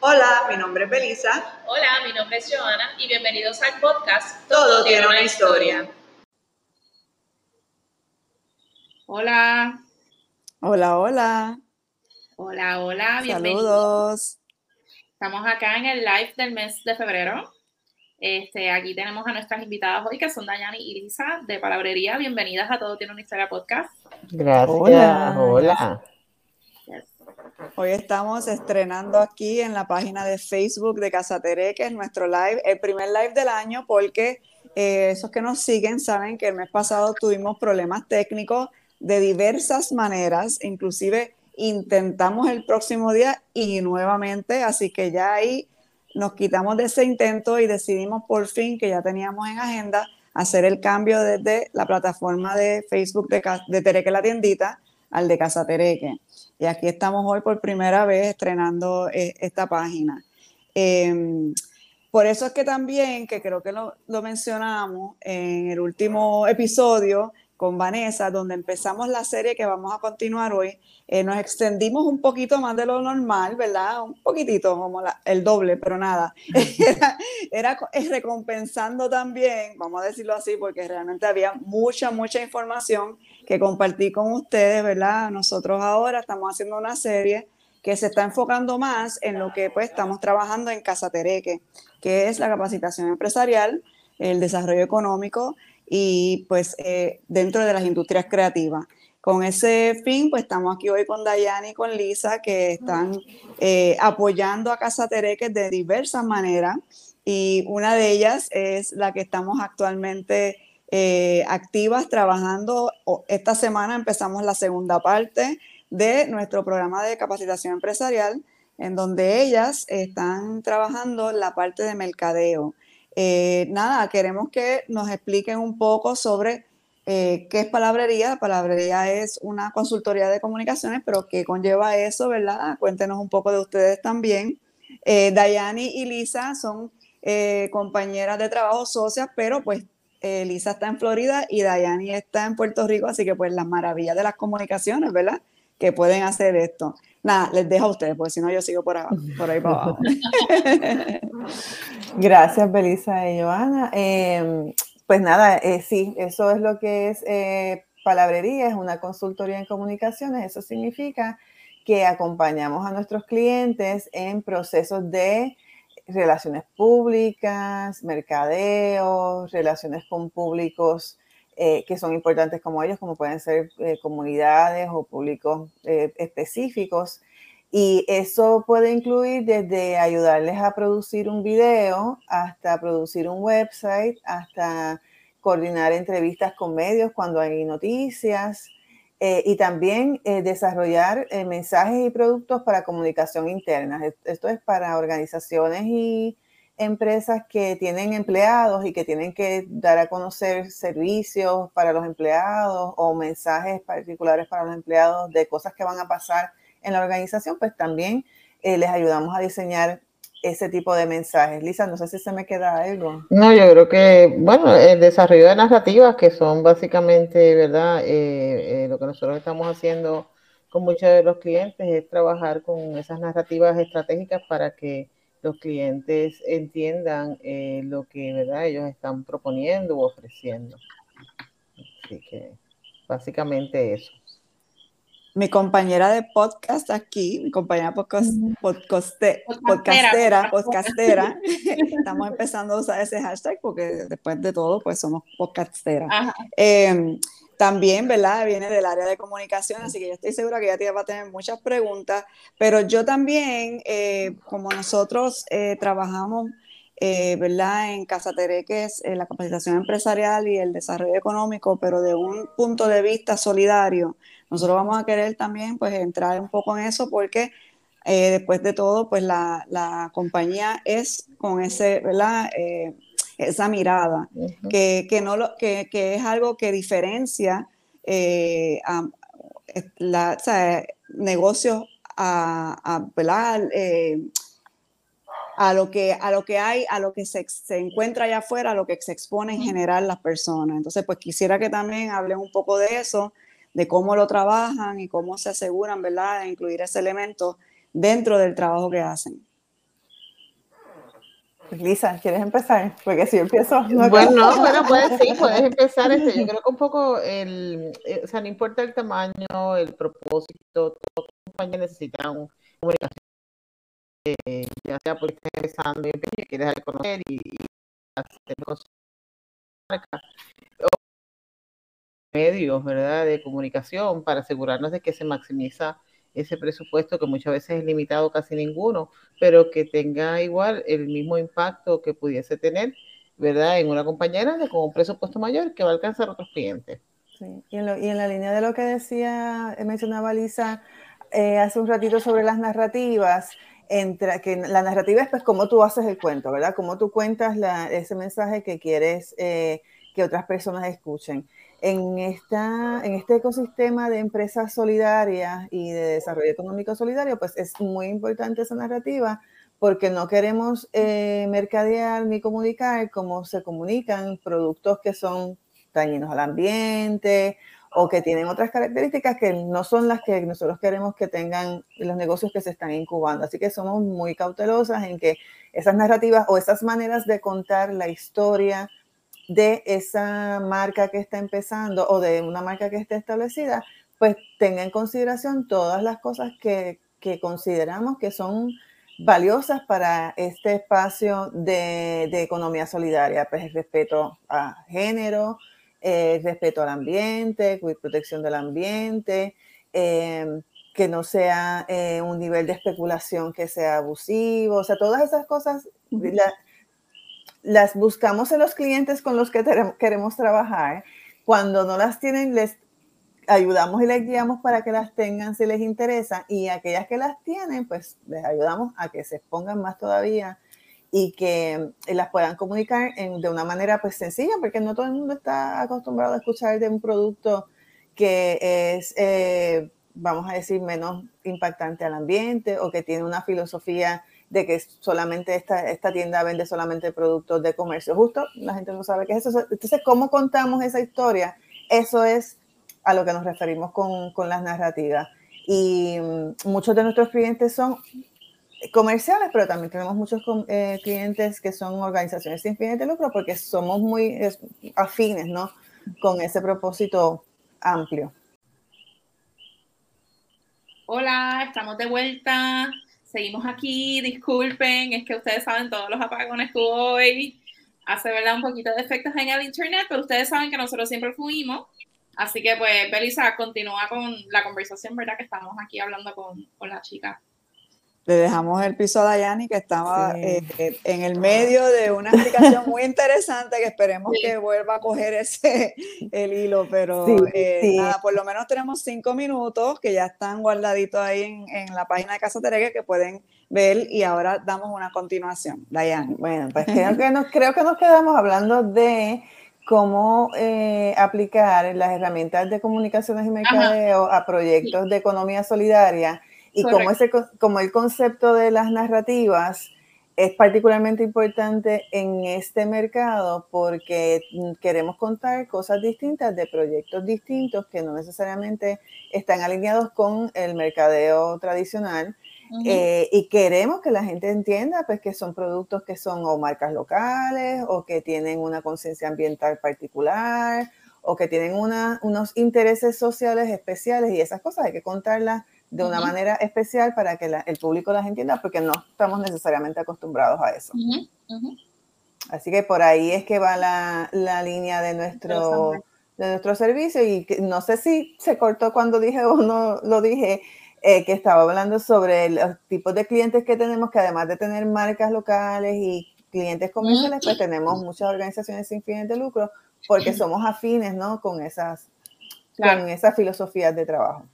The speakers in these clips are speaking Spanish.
Hola, mi nombre es Belisa. Hola, mi nombre es Joana y bienvenidos al podcast Todo, tiene una historia. Hola. Hola, hola. Hola, hola, bienvenidos. Saludos. Estamos acá en el live del mes de febrero. Este, aquí tenemos a nuestras invitadas hoy, que son Dayani y Lisa de Palabrería. Bienvenidas a Todo Tiene una Historia Podcast. Gracias. Hola. Hola. Hoy estamos estrenando aquí en la página de Facebook de Casa Tere, que es nuestro live, el primer live del año, porque eh, esos que nos siguen saben que el mes pasado tuvimos problemas técnicos de diversas maneras, inclusive intentamos el próximo día y nuevamente, así que ya ahí nos quitamos de ese intento y decidimos por fin que ya teníamos en agenda hacer el cambio desde la plataforma de Facebook de, de Tereque la tiendita al de Casa Tereque. Y aquí estamos hoy por primera vez estrenando eh, esta página. Eh, por eso es que también, que creo que lo mencionamos en el último episodio con Vanessa, donde empezamos la serie que vamos a continuar hoy, eh, nos extendimos un poquito más de lo normal, ¿verdad? Un poquitito, como la- el doble, pero nada. Era, era es recompensando también, vamos a decirlo así, porque realmente había mucha, mucha información que compartí con ustedes, ¿verdad? Nosotros ahora estamos haciendo una serie que se está enfocando más en lo que pues estamos trabajando en Casa Tereque, que es la capacitación empresarial, el desarrollo económico y pues eh, dentro de las industrias creativas. Con ese fin, pues estamos aquí hoy con Dayani y con Lisa, que están eh, apoyando a Casa Tereque de diversas maneras y una de ellas es la que estamos actualmente eh, activas trabajando. Esta semana empezamos la segunda parte de nuestro programa de capacitación empresarial, en donde ellas están trabajando la parte de mercadeo. Eh, nada, queremos que nos expliquen un poco sobre eh, qué es palabrería. Palabrería es una consultoría de comunicaciones, pero qué conlleva eso, ¿verdad? Cuéntenos un poco de ustedes también. Eh, Dayani y Lisa son compañeras de trabajo socias, pero pues Lisa está en Florida y Dayani está en Puerto Rico, así que pues las maravillas de las comunicaciones, ¿verdad? Que pueden hacer esto. Nada, les dejo a ustedes, porque si no yo sigo por, abajo, por ahí para abajo. Gracias, Belisa y Joana. Eh, pues nada, eh, sí, eso es lo que es eh, palabrería, es una consultoría en comunicaciones. Eso significa que acompañamos a nuestros clientes en procesos de relaciones públicas, mercadeo, relaciones con públicos eh, que son importantes como ellos, como pueden ser eh, comunidades o públicos eh, específicos. Y eso puede incluir desde ayudarles a producir un video hasta producir un website, hasta coordinar entrevistas con medios cuando hay noticias y también desarrollar mensajes y productos para comunicación interna. Es- Esto es para organizaciones y empresas que tienen empleados y que tienen que dar a conocer servicios para los empleados o mensajes particulares para los empleados de cosas que van a pasar en la organización, pues también eh, les ayudamos a diseñar ese tipo de mensajes. Lisa, no sé si se me queda algo. No, yo creo que, bueno, el desarrollo de narrativas, que son básicamente, ¿verdad? Eh, eh, lo que nosotros estamos haciendo con muchos de los clientes es trabajar con esas narrativas estratégicas para que los clientes entiendan eh, lo que, ¿verdad? Ellos están proponiendo u ofreciendo. Así que, básicamente eso. mi compañera de podcast aquí, mi compañera podcast, podcaste- Podcastera. podcastera, podcastera, estamos empezando a usar ese hashtag porque después de todo, pues somos podcasteras. Ajá. Eh, también, ¿verdad? Viene del área de comunicación, así que yo estoy segura que ya te va a tener muchas preguntas, pero yo también, eh, como nosotros eh, trabajamos, eh, ¿verdad? En Casa Tereques, la capacitación empresarial y el desarrollo económico, pero de un punto de vista solidario, nosotros vamos a querer también, pues, entrar un poco en eso porque después de todo, pues la, la compañía es con ese, ¿verdad? Eh, esa mirada, que, que no lo, que, que es algo que diferencia eh, a, la, o sea, negocios a, a. Eh, a lo que a lo que hay, a lo que se, se, encuentra allá afuera, a lo que se expone en general las personas. Entonces, pues quisiera que también hablen un poco de eso, de cómo lo trabajan y cómo se aseguran, ¿verdad?, de incluir ese elemento dentro del trabajo que hacen. Lisa, ¿quieres empezar? Porque si empiezo... bueno, bueno, puedes, sí, puedes empezar. Este, yo creo que un poco, el, eh, o sea, no importa el tamaño, el propósito, toda compañía necesita un comunicación, eh, ya sea porque estás empezando y quieres conocer y, y hacer cosas medios, ¿verdad?, de comunicación para asegurarnos de que se maximiza ese presupuesto que muchas veces es limitado casi ninguno, pero que tenga igual el mismo impacto que pudiese tener, ¿verdad?, en una compañía grande con un presupuesto mayor que va a alcanzar otros clientes. Sí. Y, en la línea de lo que decía, mencionaba Lisa eh, hace un ratito sobre las narrativas, entre, que la narrativa es pues cómo tú haces el cuento, ¿verdad? Cómo tú cuentas ese mensaje que quieres eh, que otras personas escuchen en, esta, en este ecosistema de empresas solidarias y de desarrollo económico solidario, pues es muy importante esa narrativa porque no queremos eh, mercadear ni comunicar como se comunican productos que son dañinos al ambiente o que tienen otras características que no son las que nosotros queremos que tengan los negocios que se están incubando. Así que somos muy cautelosas en que esas narrativas o esas maneras de contar la historia de esa marca que está empezando o de una marca que esté establecida, pues tenga en consideración todas las cosas que, consideramos que son valiosas para este espacio de, economía solidaria, pues el respeto a género, el respeto al ambiente, protección del ambiente, em, que no sea eh, un nivel de especulación que sea abusivo, o sea, todas esas cosas, las buscamos en los clientes con los que queremos trabajar. Cuando no las tienen, les ayudamos y les guiamos para que las tengan si les interesa. Y aquellas que las tienen, pues les ayudamos a que se expongan más todavía y que las puedan comunicar de una manera pues sencilla, porque no todo el mundo está acostumbrado a escuchar de un producto que es, eh, vamos a decir, menos impactante al ambiente o que tiene una filosofía de que solamente esta, esta tienda vende solamente productos de comercio justo, la gente no sabe qué es eso. Entonces, ¿cómo contamos esa historia? Eso es a lo que nos referimos con, con las narrativas. Y mm, muchos de nuestros clientes son comerciales, pero también tenemos muchos eh, clientes que son organizaciones sin fines de lucro porque somos muy afines, ¿no? Con ese propósito amplio. Hola, estamos de vuelta. Seguimos aquí, disculpen, es que ustedes saben todos los apagones que hoy. Hace verdad un poquito de efectos en el internet, pero ustedes saben que nosotros siempre fuimos. Así que pues, Belisa, continúa con la conversación, ¿verdad? Que estamos aquí hablando con, con la chica le dejamos el piso a Dayani, que estaba eh, eh, en el medio de una explicación muy interesante, que esperemos que vuelva a coger ese el hilo, pero eh, nada, por lo menos tenemos cinco minutos que ya están guardaditos ahí en, la página de Casa Teregue que pueden ver y ahora damos una continuación. Dayani. Bueno, pues creo que nos, creo que nos quedamos hablando de cómo aplicar las herramientas de comunicaciones y mercadeo a proyectos de economía solidaria y como, ese, como el concepto de las narrativas es particularmente importante en este mercado porque queremos contar cosas distintas de proyectos distintos que no necesariamente están alineados con el mercadeo tradicional. Eh, y queremos que la gente entienda pues, que son productos que son o marcas locales o que tienen una conciencia ambiental particular o que tienen una, unos intereses sociales especiales y esas cosas hay que contarlas de una manera especial para que el público las entienda, porque no estamos necesariamente acostumbrados a eso. Así que por ahí es que va la, la línea de nuestro, de nuestro servicio y no sé si se cortó cuando dije o no lo dije, eh, que estaba hablando sobre los tipos de clientes que tenemos, que además de tener marcas locales y clientes comerciales, pues tenemos muchas organizaciones sin fines de lucro porque somos afines ¿no? con, esas, con esas filosofías de trabajo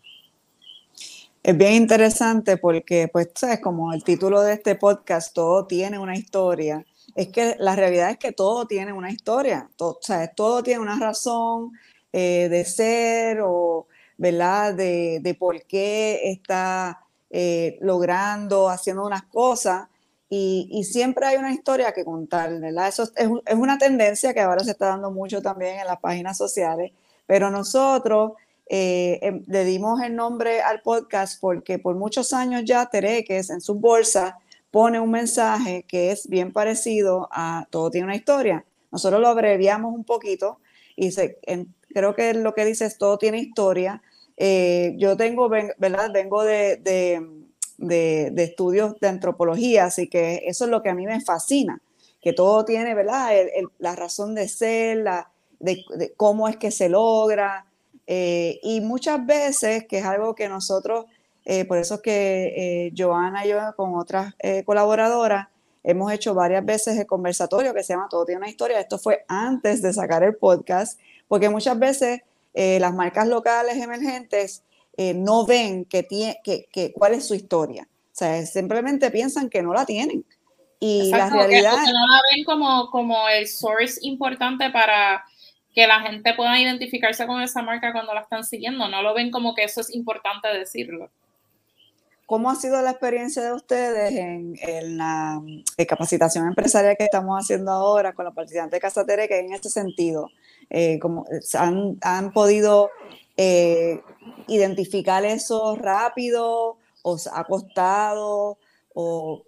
es bien interesante porque, pues, sabes, como el título de este podcast, todo tiene una historia. Es que la realidad es que todo tiene una historia, todo, ¿sabes? todo tiene una razón eh, de ser o, ¿verdad? De, de por qué está eh, logrando, haciendo unas cosas. Y, y, siempre hay una historia que contar, ¿verdad? Eso es, es una tendencia que ahora se está dando mucho también en las páginas sociales, pero nosotros eh, em, le dimos el nombre al podcast porque por muchos años ya Tereques en su bolsa pone un mensaje que es bien parecido a Todo tiene una historia. Nosotros lo abreviamos un poquito y se, creo que lo que dice es Todo tiene historia. Eh, yo tengo, ¿verdad? Vengo de, de, de, estudios de antropología, así que eso es lo que a mí me fascina, que todo tiene, ¿verdad? la razón de ser, la, de, cómo es que se logra. Eh, y muchas veces, que es algo que nosotros eh, por eso es que eh, Joana y yo con otras eh, colaboradoras hemos hecho varias veces el conversatorio que se llama Todo tiene una historia. Esto fue antes de sacar el podcast, porque muchas veces las marcas locales emergentes no ven que tiene, que, que, cuál es su historia. O sea, simplemente piensan que no la tienen. Y la realidad... Que, no la ven como, como el source importante para que la gente pueda identificarse con esa marca cuando la están siguiendo. No lo ven como que eso es importante decirlo. ¿Cómo ha sido la experiencia de ustedes en, la eh, capacitación empresarial que estamos haciendo ahora con los participantes de Casa que en este sentido? Eh, han, han, podido eh, identificar eso rápido? ¿Os ha costado? O,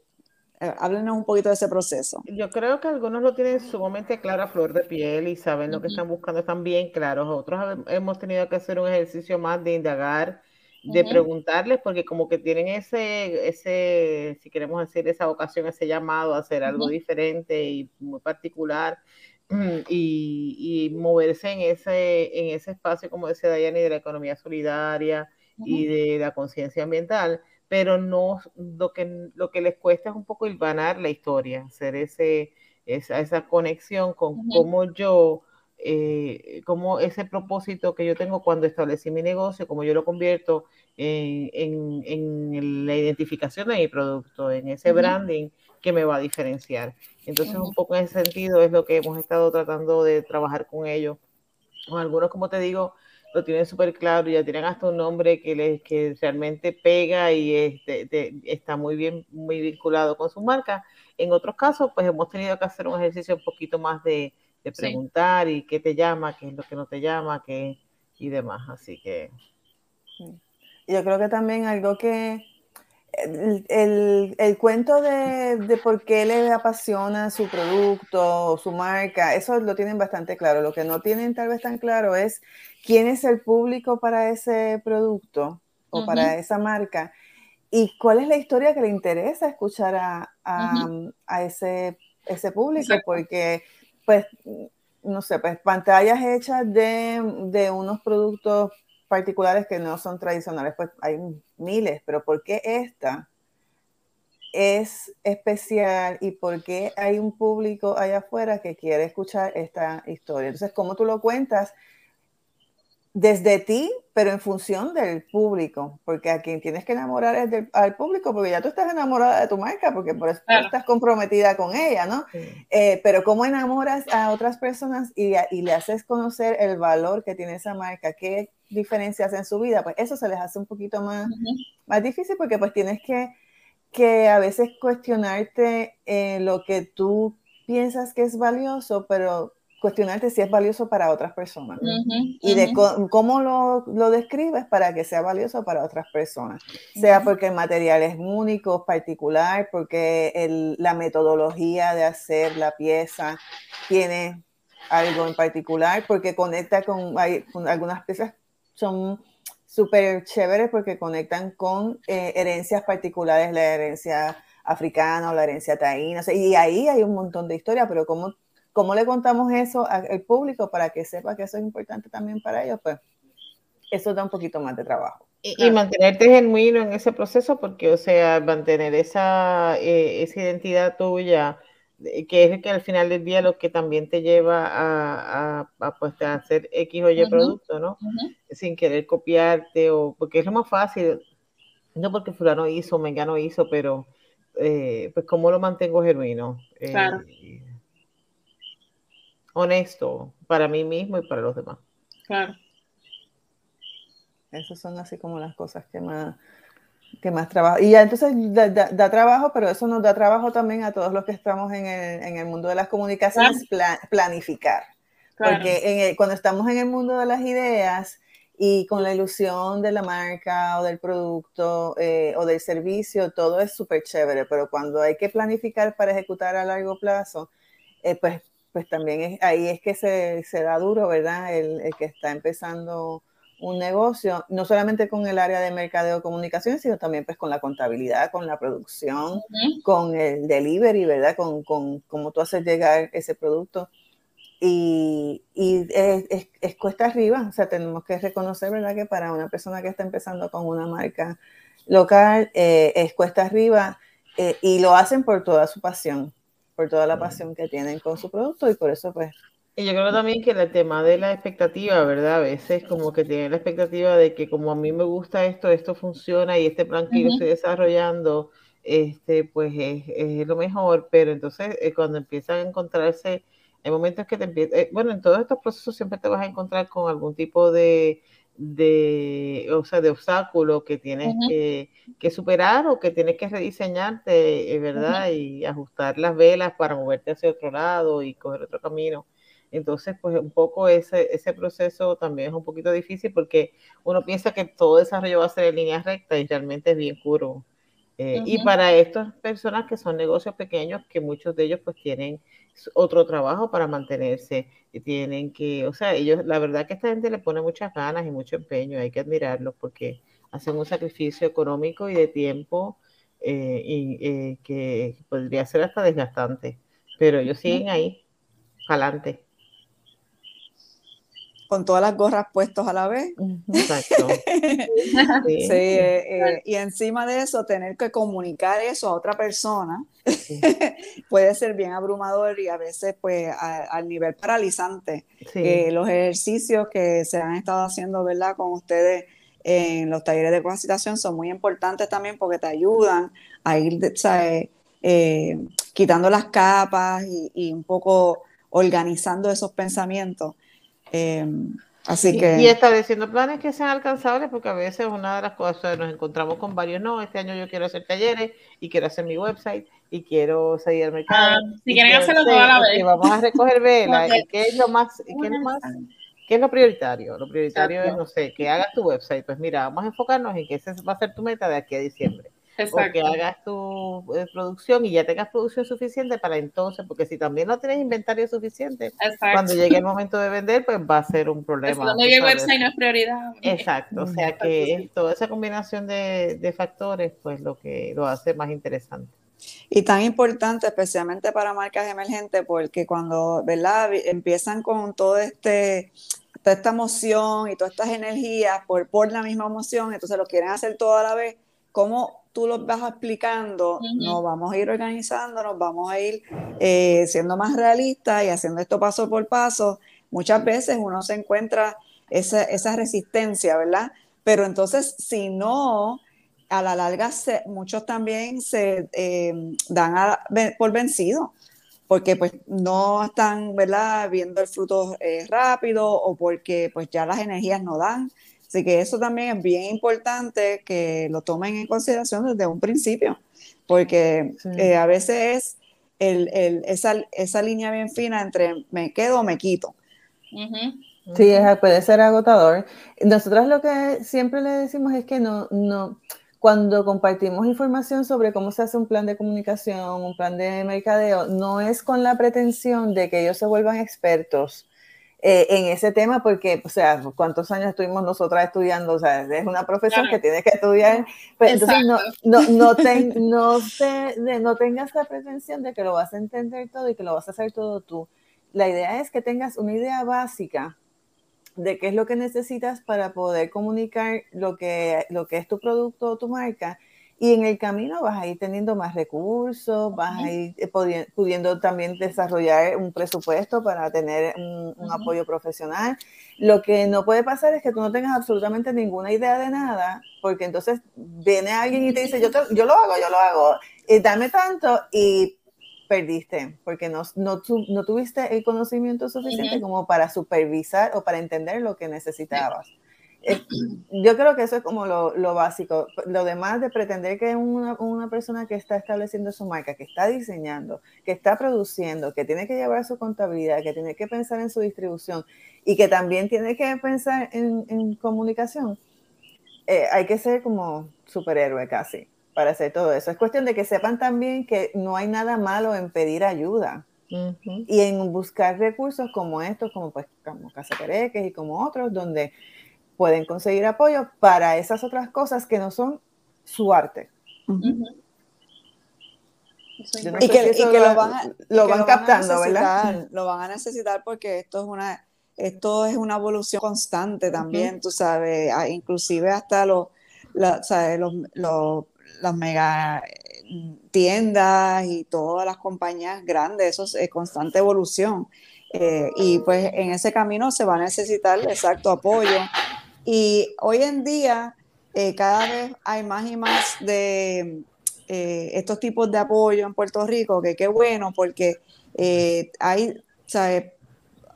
háblenos un poquito de ese proceso. Yo creo que algunos lo tienen sumamente claro a flor de piel y saben lo que están buscando, están bien claros. Otros hemos tenido que hacer un ejercicio más de indagar de preguntarles, porque como que tienen ese, ese, si queremos decir, esa ocasión, ese llamado a hacer algo diferente y muy particular y, y, moverse en ese, en ese espacio, como decía Dayani, de la economía solidaria y de la conciencia ambiental, pero no, lo que, lo que les cuesta es un poco ilvanar la historia, hacer ese, esa, esa conexión con cómo yo eh, como ese propósito que yo tengo cuando establecí mi negocio, como yo lo convierto en, en, la identificación de mi producto, en ese branding que me va a diferenciar. Entonces, un poco en ese sentido es lo que hemos estado tratando de trabajar con ellos. Con algunos, como te digo, lo tienen súper claro, ya tienen hasta un nombre que, les, que realmente pega y está muy bien, muy vinculado con su marca. En otros casos, pues hemos tenido que hacer un ejercicio un poquito más de, de preguntar y qué te llama, qué es lo que no te llama, qué y demás. Así que. Yo creo que también algo que. El, el, cuento de, de, por qué le apasiona su producto o su marca, eso lo tienen bastante claro. Lo que no tienen tal vez tan claro es quién es el público para ese producto o para esa marca y cuál es la historia que le interesa escuchar a, a, a ese, ese público, porque pues, no sé, pues pantallas hechas de, de, unos productos particulares que no son tradicionales, pues hay miles, pero ¿por qué esta es especial y por qué hay un público allá afuera que quiere escuchar esta historia? Entonces, ¿cómo tú lo cuentas? Desde ti, pero en función del público, porque a quien tienes que enamorar es del, al público, porque ya tú estás enamorada de tu marca, porque por eso estás comprometida con ella, ¿no? Eh, pero cómo enamoras a otras personas y, y, le haces conocer el valor que tiene esa marca, qué diferencias en su vida, pues eso se les hace un poquito más, más difícil porque pues tienes que, que a veces cuestionarte eh, lo que tú piensas que es valioso, pero cuestionarte si es valioso para otras personas y de cómo lo, lo, describes para que sea valioso para otras personas, sea porque el material es único, particular, porque el, la metodología de hacer la pieza tiene algo en particular, porque conecta con, hay, algunas piezas son súper chéveres porque conectan con eh, herencias particulares, la herencia africana o la herencia taína, y ahí hay un montón de historia, pero cómo ¿Cómo le contamos eso al público para que sepa que eso es importante también para ellos? Pues eso da un poquito más de trabajo. Y, mantenerte genuino en ese proceso, porque, o sea, mantener esa, eh, esa identidad tuya, que es que al final del día lo que también te lleva a, a, pues, a hacer X o Y producto, ¿no? Sin querer copiarte, o porque es lo más fácil, no porque fulano hizo, mengano hizo, pero eh, pues cómo lo mantengo genuino. Eh, claro honesto para mí mismo y para los demás. Claro. Esas son así como las cosas que más, que más trabajo. Y ya entonces da, trabajo, pero eso nos da trabajo también a todos los que estamos en el, en el mundo de las comunicaciones, planificar. Porque cuando estamos en el mundo de las ideas y con la ilusión de la marca o del producto eh, o del servicio, todo es súper chévere, pero cuando hay que planificar para ejecutar a largo plazo, eh, pues, pues también es, ahí es que se, se da duro, ¿verdad? El, el, que está empezando un negocio, no solamente con el área de mercadeo comunicación, sino también pues con la contabilidad, con la producción, con el delivery, ¿verdad? Con, con cómo tú haces llegar ese producto y, y es, es, cuesta arriba, o sea, tenemos que reconocer, ¿verdad? Que para una persona que está empezando con una marca local, eh, es cuesta arriba eh, y lo hacen por toda su pasión, por toda la pasión que tienen con su producto y por eso pues... Y yo creo también que el tema de la expectativa, ¿verdad? A veces como que tienen la expectativa de que como a mí me gusta esto, esto funciona y este plan que yo estoy desarrollando, este, pues es, es, lo mejor, pero entonces eh, cuando empiezan a encontrarse hay momentos que te empiezas, eh, bueno, en todos estos procesos siempre te vas a encontrar con algún tipo de, de, o sea, de obstáculo que tienes que, que, superar o que tienes que rediseñarte, eh, ¿verdad? Y ajustar las velas para moverte hacia otro lado y coger otro camino. Entonces, pues un poco ese, ese proceso también es un poquito difícil porque uno piensa que todo desarrollo va a ser en línea recta y realmente es bien curvo. Eh, y para estas personas que son negocios pequeños, que muchos de ellos pues tienen otro trabajo para mantenerse, y tienen que, o sea, ellos, la verdad que esta gente le pone muchas ganas y mucho empeño, hay que admirarlos porque hacen un sacrificio económico y de tiempo eh, y, eh, que podría ser hasta desgastante, pero ellos siguen ahí, adelante con todas las gorras puestos a la vez. Exacto. sí, eh, eh, y encima de eso, tener que comunicar eso a otra persona puede ser bien abrumador y a veces pues al nivel paralizante. los ejercicios que se han estado haciendo, ¿verdad? Con ustedes en los talleres de capacitación son muy importantes también porque te ayudan a ir, eh, quitando las capas y un poco organizando esos pensamientos. Em, así que... Y estableciendo planes que sean alcanzables, porque a veces una de las cosas, nos encontramos con varios, no, este año yo quiero hacer talleres y quiero hacer mi website y quiero seguir al mercado. Ah, si quieren hacerlo toda la vez. Vamos a recoger velas. ¿Y qué es lo más, qué es lo más, qué es lo prioritario? Lo prioritario es, no sé, que hagas tu website. Pues mira, vamos a enfocarnos en que esa va a ser tu meta de aquí a diciembre. O que hagas tu eh, producción y ya tengas producción suficiente para entonces, porque si también no tienes inventario suficiente, cuando llegue el momento de vender, pues va a ser un problema. cuando llegue el website no es prioridad. Exacto, o sea que toda esa combinación de, de factores, pues lo que lo hace más interesante. Y tan importante, especialmente para marcas emergentes, porque cuando ¿verdad? empiezan con todo este, toda esta emoción y todas estas energías por, por la misma emoción, entonces lo quieren hacer todo a la vez, ¿cómo tú lo vas explicando, nos vamos a ir organizando, nos vamos a ir eh, siendo más realistas y haciendo esto paso por paso. Muchas veces uno se encuentra esa, esa resistencia, ¿verdad? Pero entonces, si no, a la larga muchos también se eh, dan por vencido porque pues no están, ¿verdad? Viendo el fruto eh, rápido o porque pues ya las energías no dan. Así que eso también es bien importante que lo tomen en consideración desde un principio, porque eh, a veces es esa, esa, línea bien fina entre me quedo o me quito. Sí, puede ser agotador. Nosotros lo que siempre le decimos es que no, no, cuando compartimos información sobre cómo se hace un plan de comunicación, un plan de mercadeo, no es con la pretensión de que ellos se vuelvan expertos eh, en ese tema porque, o sea, ¿cuántos años estuvimos nosotras estudiando? O sea, es una profesión que tienes que estudiar. Pues, entonces, no, no, no, no, no tengas la pretensión de que lo vas a entender todo y que lo vas a hacer todo tú. La idea es que tengas una idea básica de qué es lo que necesitas para poder comunicar lo que, lo que es tu producto o tu marca y en el camino vas a ir teniendo más recursos, vas a ir eh, pudiendo también desarrollar un presupuesto para tener un, apoyo profesional. Lo que no puede pasar es que tú no tengas absolutamente ninguna idea de nada, porque entonces viene alguien y te dice, yo, yo lo hago, yo lo hago, y dame tanto y perdiste, porque no, no, no tuviste el conocimiento suficiente como para supervisar o para entender lo que necesitabas. Yo creo que eso es como lo, lo, básico. Lo demás de pretender que una, una, persona que está estableciendo su marca, que está diseñando, que está produciendo, que tiene que llevar su contabilidad, que tiene que pensar en su distribución y que también tiene que pensar en, en comunicación, eh, hay que ser como superhéroe casi para hacer todo eso. Es cuestión de que sepan también que no hay nada malo en pedir ayuda. Y en buscar recursos como estos, como pues como Casa Pereques y como otros, donde pueden conseguir apoyo para esas otras cosas que no son su arte. y, que, lo van, lo van captando, ¿verdad? Lo van a necesitar porque esto es una esto es una evolución constante también, tú sabes, inclusive hasta los, los, los, las mega tiendas y todas las compañías grandes, eso es constante evolución. Eh, y pues en ese camino se va a necesitar exacto apoyo y hoy en día eh, cada vez hay más y más de eh, estos tipos de apoyo en Puerto Rico, que qué bueno, porque eh, hay,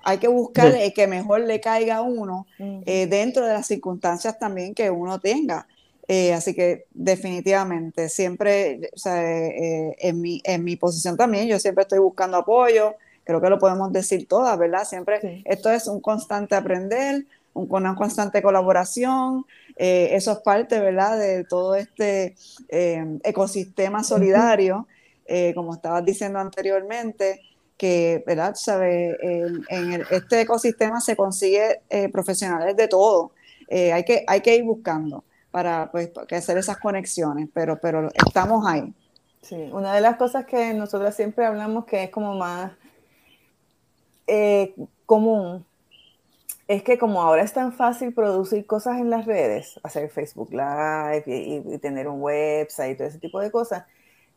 hay que buscar el que mejor le caiga a uno dentro de las circunstancias también que uno tenga. así que definitivamente, siempre, en, mi, en mi posición también, yo siempre estoy buscando apoyo, creo que lo podemos decir todas, ¿verdad? Siempre esto es un constante aprender, una constante colaboración. Eh, eso es parte, ¿verdad?, de todo este eh, ecosistema solidario, eh, como estabas diciendo anteriormente, que, ¿verdad?, sabe, en, este ecosistema se consigue profesionales de todo. hay, que, hay que ir buscando para pues, hacer esas conexiones, pero, pero estamos ahí. Sí, una de las cosas que nosotros siempre hablamos que es como más común es que como ahora es tan fácil producir cosas en las redes, hacer Facebook Live y, tener un website y todo ese tipo de cosas,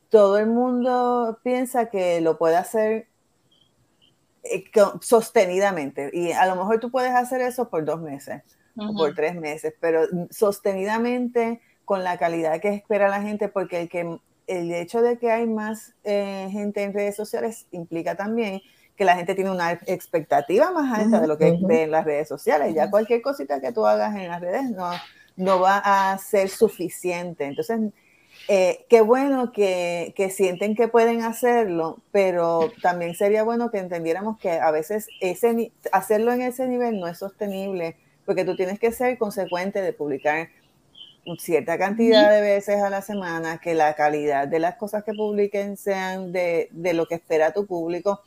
todo el mundo piensa que lo puede hacer eh, sostenidamente. Y a lo mejor tú puedes hacer eso por dos meses o por tres meses, pero sostenidamente con la calidad que espera la gente, porque el, que, el hecho de que hay más eh, gente en redes sociales implica también que la gente tiene una expectativa más alta de lo que ve en las redes sociales. Ya cualquier cosita que tú hagas en las redes no, no va a ser suficiente. Entonces, eh, qué bueno que, que, sienten que pueden hacerlo, pero también sería bueno que entendiéramos que a veces ese, hacerlo en ese nivel no es sostenible, porque tú tienes que ser consecuente de publicar cierta cantidad de veces a la semana, que la calidad de las cosas que publiquen sean de, de lo que espera tu público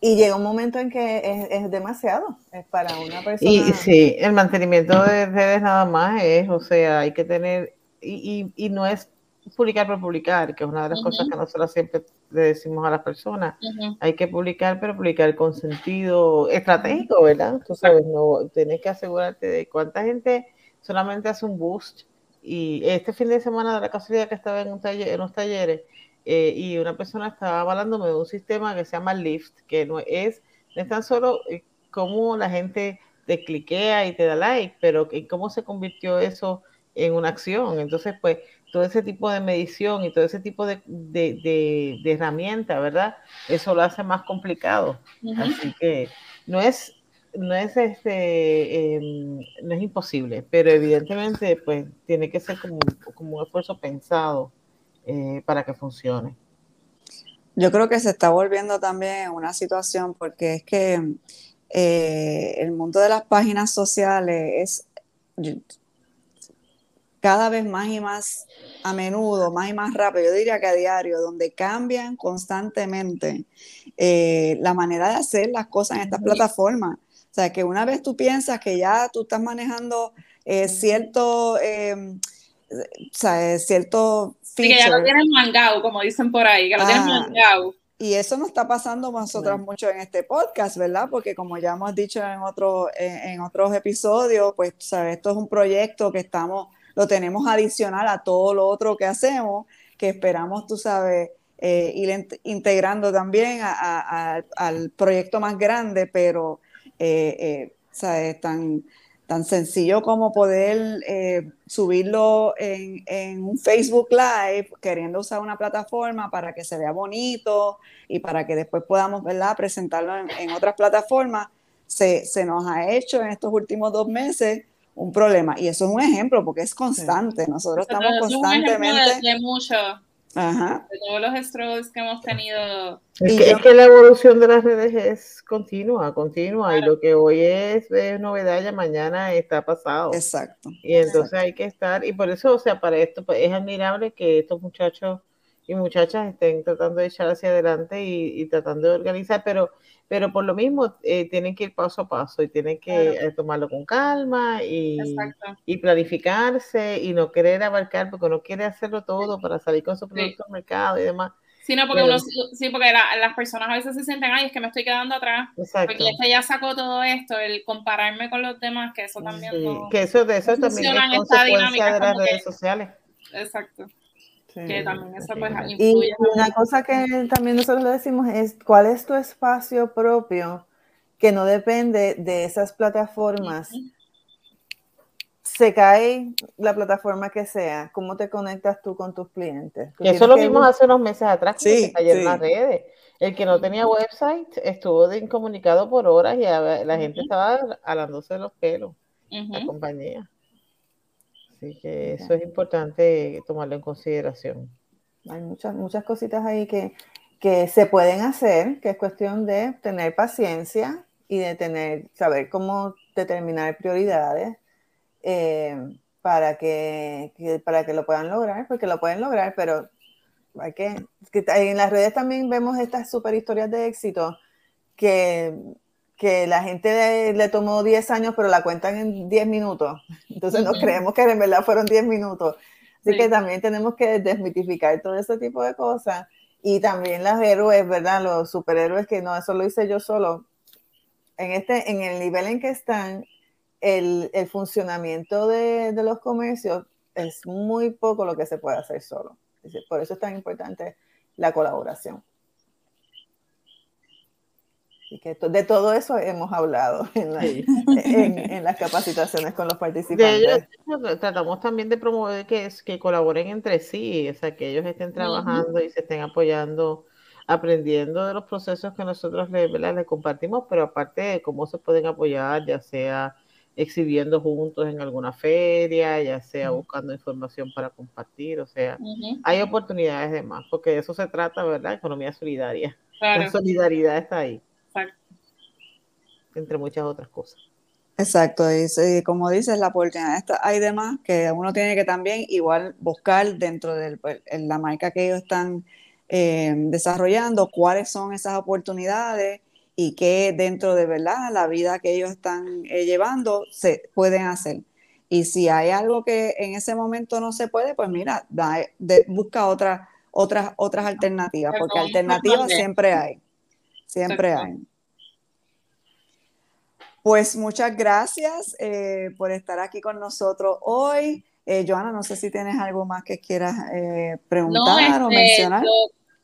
y llega un momento en que es, demasiado, es para una persona. Y sí, el mantenimiento de redes nada más es, o sea, hay que tener, y, y, no es publicar por publicar, que es una de las cosas que nosotros siempre le decimos a las personas, hay que publicar, pero publicar con sentido estratégico, ¿verdad? Tú sabes, no, tienes que asegurarte de cuánta gente solamente hace un boost. Y este fin de semana de la casualidad que estaba en, un taller, en unos talleres, eh, y una persona estaba hablándome de un sistema que se llama Lift, que no es, no es tan solo eh, cómo la gente te cliquea y te da like, pero cómo se convirtió eso en una acción. Entonces, pues, todo ese tipo de medición y todo ese tipo de, de, de, herramienta, ¿verdad? Eso lo hace más complicado. Así que no es, no es este, em, no es imposible, pero evidentemente, pues, tiene que ser como, como un esfuerzo pensado eh, para que funcione. Yo creo que se está volviendo también una situación porque es que eh, el mundo de las páginas sociales es cada vez más y más a menudo, más y más rápido, yo diría que a diario, donde cambian constantemente eh, la manera de hacer las cosas en estas plataformas. O sea, que una vez tú piensas que ya tú estás manejando cierto, cierto que ya lo tienen mangado, como dicen por ahí, que lo tienen ah, mangado. Y eso nos está pasando con nosotros mucho en este podcast, ¿verdad? Porque como ya hemos dicho en, otro, en, otros episodios, pues, ¿sabes? Esto es un proyecto que estamos, lo tenemos adicional a todo lo otro que hacemos, que esperamos, tú sabes, eh, ir integrando también al proyecto más grande, pero, eh, eh, ¿sabes? Tan tan sencillo como poder eh, subirlo en, un Facebook Live, queriendo usar una plataforma para que se vea bonito y para que después podamos ¿verdad? presentarlo en, otras plataformas, se, nos ha hecho en estos últimos dos meses un problema. Y eso es un ejemplo porque es constante. Nosotros estamos constantemente... de, mucho. De todos los struggles que hemos tenido. Es que, la evolución de las redes es continua, continua. Y lo que hoy es, novedad, ya mañana está pasado. Exacto. Y entonces hay que estar, y por eso, o sea, para esto pues, es admirable que estos muchachos y muchachas estén tratando de echar hacia adelante y, tratando de organizar, pero, pero por lo mismo eh, tienen que ir paso a paso y tienen que eh, tomarlo con calma y, y, planificarse y no querer abarcar porque uno quiere hacerlo todo para salir con su producto al mercado y demás. Sí, no, porque, uno, sí, porque las personas a veces se sienten, ay, es que me estoy quedando atrás. Exacto. Porque este ya sacó todo esto, el compararme con los demás, que eso también Que eso, de eso también es consecuencia de las redes sociales. Exacto. Que también eso pues Y una cosa que también nosotros le decimos es, ¿cuál es tu espacio propio que no depende de esas plataformas? Se cae la plataforma que sea, ¿cómo te conectas tú con tus clientes? Eso lo vimos hace unos meses atrás, que se cayeron las redes. El que no tenía website estuvo incomunicado por horas y la gente estaba alándose de los pelos, la compañía. Así que eso es importante tomarlo en consideración. Hay muchas, muchas cositas ahí que, que se pueden hacer, que es cuestión de tener paciencia y de tener, saber cómo determinar prioridades eh, para, que, para que lo puedan lograr, porque lo pueden lograr, pero hay que, que en las redes también vemos estas super historias de éxito que que la gente le, tomó 10 años, pero la cuentan en 10 minutos. Entonces no creemos que en verdad fueron 10 minutos. Así que también tenemos que desmitificar todo ese tipo de cosas. Y también las héroes, ¿verdad? Los superhéroes que no, eso lo hice yo solo. En, este, en el nivel en que están, el, el funcionamiento de, de, los comercios es muy poco lo que se puede hacer solo. Por eso es tan importante la colaboración. Que de todo eso hemos hablado en, las capacitaciones con los participantes. tratamos también de promover que, que colaboren entre sí, o sea, que ellos estén trabajando y se estén apoyando, aprendiendo de los procesos que nosotros les, compartimos, pero aparte de cómo se pueden apoyar, ya sea exhibiendo juntos en alguna feria, ya sea buscando información para compartir, o sea, hay oportunidades de más, porque de eso se trata, ¿verdad? Economía solidaria. La solidaridad está ahí entre muchas otras cosas. Exacto, y, como dices, la oportunidad hay demás que uno tiene que también igual buscar dentro de pues, la marca que ellos están eh, desarrollando, cuáles son esas oportunidades y qué dentro de verdad la vida que ellos están eh, llevando se pueden hacer. Y si hay algo que en ese momento no se puede, pues mira, busca otra, otras, otras alternativas, porque alternativas siempre hay, siempre hay. Pues muchas gracias eh, por estar aquí con nosotros hoy. Eh, Joana, no sé si tienes algo más que quieras eh, preguntar o este, mencionar.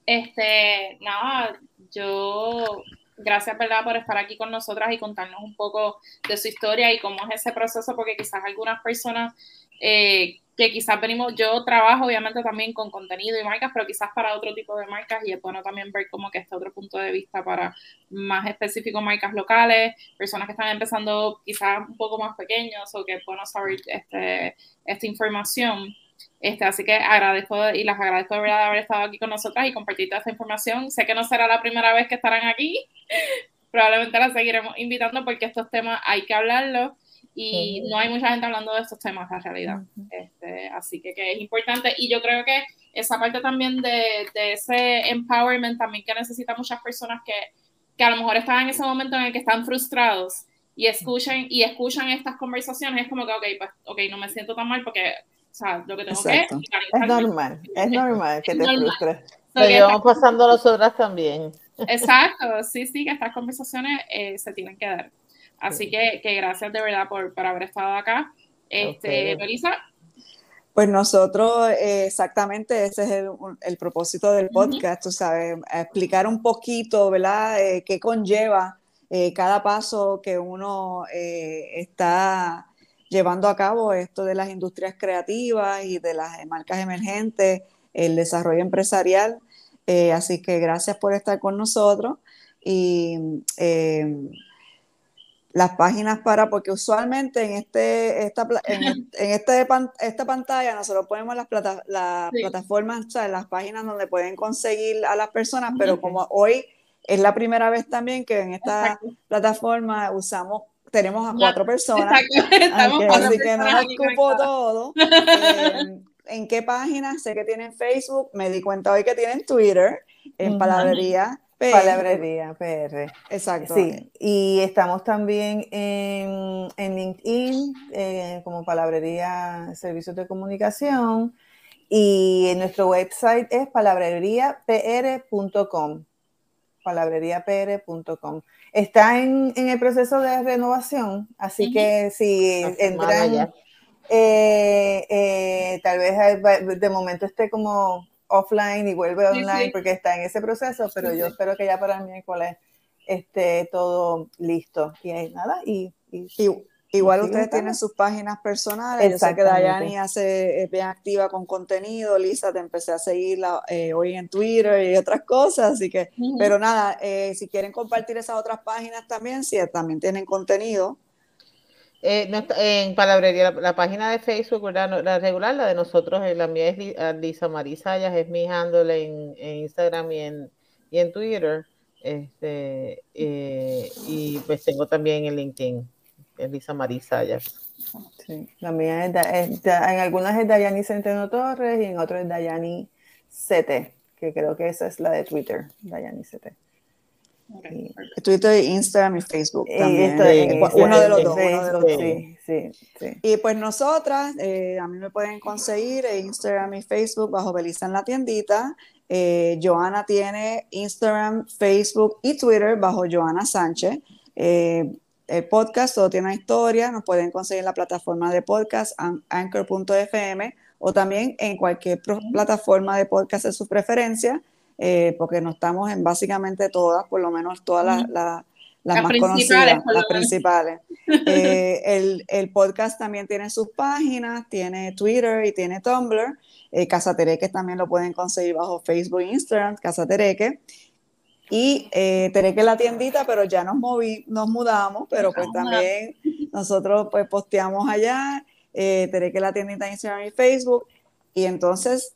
este, no, yo, gracias, ¿verdad?, por estar aquí con nosotras y contarnos un poco de su historia y cómo es ese proceso, porque quizás algunas personas eh, que quizás venimos, yo trabajo obviamente también con contenido y marcas, pero quizás para otro tipo de marcas y es bueno también ver como que este otro punto de vista para más específico marcas locales, personas que están empezando quizás un poco más pequeños o que es bueno saber este, esta información. Este, así que agradezco y las agradezco de verdad de haber estado aquí con nosotras y compartir toda esta información. Sé que no será la primera vez que estarán aquí, probablemente la seguiremos invitando porque estos temas hay que hablarlos y no hay mucha gente hablando de estos temas, la realidad. este, así que, que, es importante y yo creo que esa parte también de, de, ese empowerment también que necesitan muchas personas que, que a lo mejor están en ese momento en el que están frustrados y escuchan, y escuchan estas conversaciones, es como que, ok, pues, ok, no me siento tan mal porque, o sea, lo que tengo que es... Es normal, es normal que te frustres. Lo llevamos pasando nosotras también. Exacto, sí, sí, que estas conversaciones eh, se tienen que dar. Así que, que gracias de verdad por, por haber estado acá. Este, Melissa. Pues nosotros, eh, exactamente, ese es el, el propósito del podcast, tú sabes, explicar un poquito, ¿verdad?, eh, qué conlleva eh, cada paso que uno está llevando a cabo, esto de las industrias creativas y de las marcas emergentes, el desarrollo empresarial. así que gracias por estar con nosotros y las páginas para, porque usualmente en, este, esta, en, este, esta pantalla nosotros ponemos las, las plataformas, o sea, las páginas donde pueden conseguir a las personas, pero como hoy es la primera vez también que en esta plataforma usamos tenemos a cuatro personas, así que no nos ocupo todo. Eh, ¿En qué página? Sé que tienen Facebook, me di cuenta hoy que tienen Twitter, en Palabrería PR. Palabrería PR. Exacto. Sí, y estamos también en, en LinkedIn eh, como Palabrería Servicios de Comunicación y en nuestro website es palabreriapr.com palabreriapr.com. Está en, en, el proceso de renovación, así que si entran, eh, eh, tal vez de momento esté como offline y vuelve online porque está en ese proceso, pero yo espero que ya para el miércoles esté todo listo. Y nada, y, Igual ustedes tienen sus páginas personales. Yo sé que Dayani hace, es bien activa con contenido. Lisa, te empecé a seguirla eh, hoy en Twitter y otras cosas. Así que, pero nada, eh, si quieren compartir esas otras páginas también, si también tienen contenido. Eh, en palabrería, la, página de Facebook, la regular, la de nosotros, la mía es Lisa Marisayas, es mi handle en, Instagram y en, Twitter. Este, y pues tengo también en LinkedIn. Elisa Marisa Sí, la mía es, en algunas es Dayani Centeno Torres y en otras es Dayani CT, que creo que esa es la de Twitter, Dayani CT. Twitter, Instagram y Facebook también. uno de los dos. Sí, sí, sí. Y pues nosotras, eh, a mí me pueden conseguir en Instagram y Facebook bajo Belisa en la tiendita. Eh, Joana tiene Instagram, Facebook y Twitter bajo Joana Sánchez. Eh, el podcast, todo tiene una historia, nos pueden conseguir en la plataforma de podcast anchor.fm o también en cualquier plataforma de podcast de su preferencia, eh, porque no estamos en básicamente todas, por lo menos todas las, más conocidas, las principales. Eh, el, el, podcast también tiene sus páginas, tiene Twitter y tiene Tumblr. Eh, Casatereque también lo pueden conseguir bajo Facebook e Instagram, Casatereque. Y eh, que la tiendita, pero ya nos moví, nos mudamos, pero pues también nosotros pues posteamos allá, eh, que la tiendita en Instagram y Facebook. Y entonces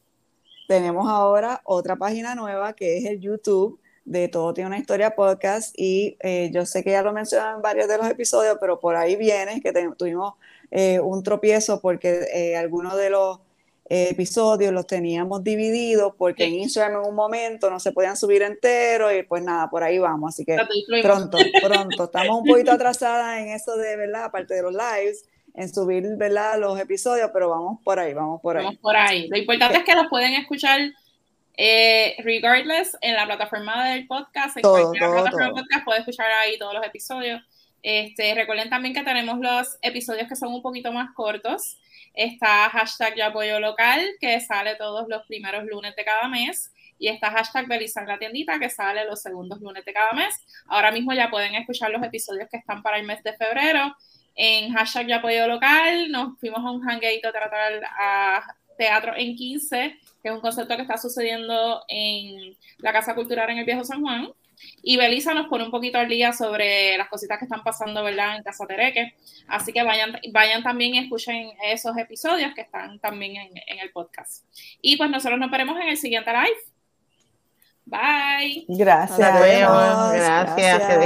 tenemos ahora otra página nueva que es el YouTube de Todo Tiene una Historia Podcast. Y eh, yo sé que ya lo mencionan en varios de los episodios, pero por ahí viene que tuvimos eh, un tropiezo porque eh, algunos de los episodios los teníamos divididos porque en Instagram en un momento no se podían subir enteros y pues nada, por ahí vamos. Así que pronto, pronto. Estamos un poquito atrasadas en eso de, ¿verdad? Aparte de los lives, en subir, ¿verdad? Los episodios, pero vamos por ahí, vamos por ahí. Vamos por ahí. Lo importante es que los pueden escuchar eh, regardless en la plataforma del podcast, en cualquier plataforma del podcast puede escuchar ahí todos los episodios. Este, recuerden también que tenemos los episodios que son un poquito más cortos. Está hashtag yo apoyo local, que sale todos los primeros lunes de cada mes. Y está hashtag Belizar la tiendita, que sale los segundos lunes de cada mes. Ahora mismo ya pueden escuchar los episodios que están para el mes de febrero. En hashtag yo apoyo local nos fuimos a un hangout a tratar a teatro en 15, que es un concepto que está sucediendo en la Casa Cultural en el Viejo San Juan. Y Belisa nos pone un poquito al día sobre las cositas que están pasando, ¿verdad? En Casa Tereque. Así que vayan, vayan también y escuchen esos episodios que están también en, en el podcast. Y pues nosotros nos veremos en el siguiente live. Bye. Gracias. Gracias. Gracias.